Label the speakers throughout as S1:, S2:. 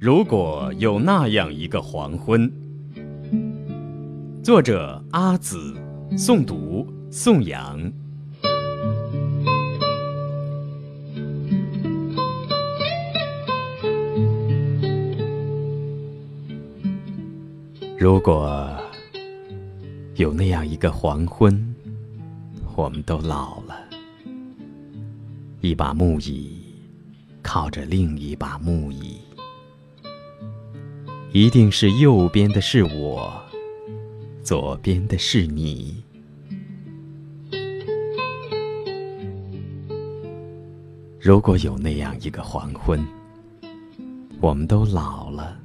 S1: 如果有那样一个黄昏，作者阿紫，诵读宋阳。如果有那样一个黄昏，我们都老了，一把木椅靠着另一把木椅。一定是右边的是我，左边的是你。如果有那样一个黄昏，我们都老了，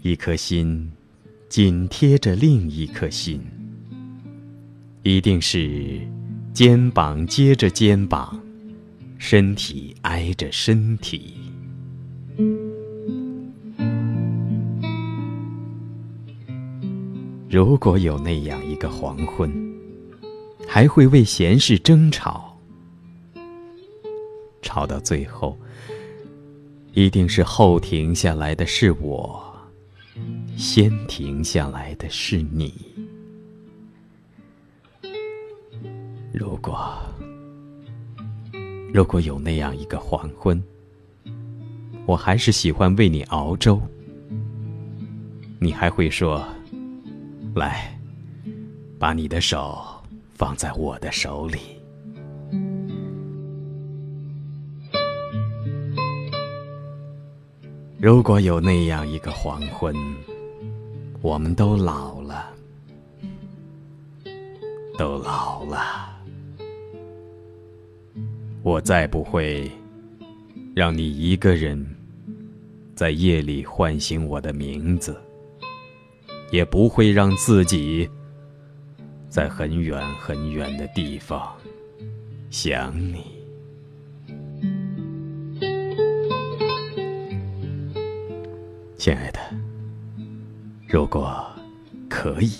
S1: 一颗心紧贴着另一颗心，一定是肩膀接着肩膀，身体挨着身体。如果有那样一个黄昏，还会为闲事争吵，吵到最后，一定是后停下来的是我，先停下来的是你。如果，如果有那样一个黄昏，我还是喜欢为你熬粥，你还会说。来，把你的手放在我的手里。如果有那样一个黄昏，我们都老了，都老了，我再不会让你一个人在夜里唤醒我的名字。也不会让自己在很远很远的地方想你，亲爱的。如果可以，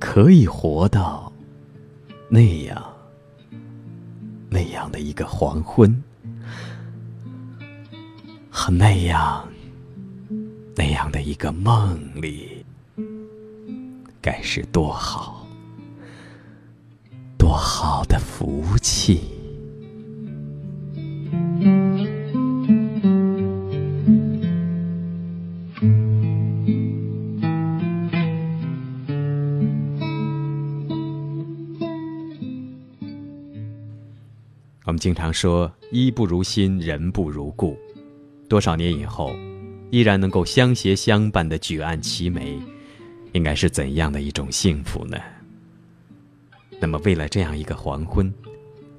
S1: 可以活到那样那样的一个黄昏，和那样。那样的一个梦里，该是多好、多好的福气。我们经常说“衣不如新，人不如故”，多少年以后。依然能够相携相伴的举案齐眉，应该是怎样的一种幸福呢？那么，为了这样一个黄昏，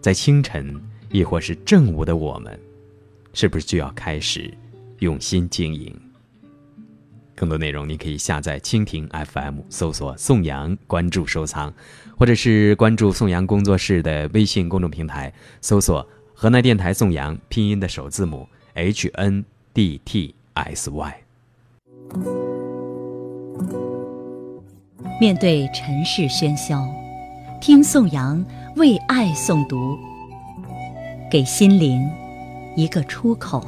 S1: 在清晨亦或是正午的我们，是不是就要开始用心经营？更多内容，你可以下载蜻蜓 FM，搜索宋阳，关注收藏，或者是关注宋阳工作室的微信公众平台，搜索河南电台宋阳拼音的首字母 H N D T S Y。
S2: 面对尘世喧嚣，听宋阳为爱诵读，给心灵一个出口。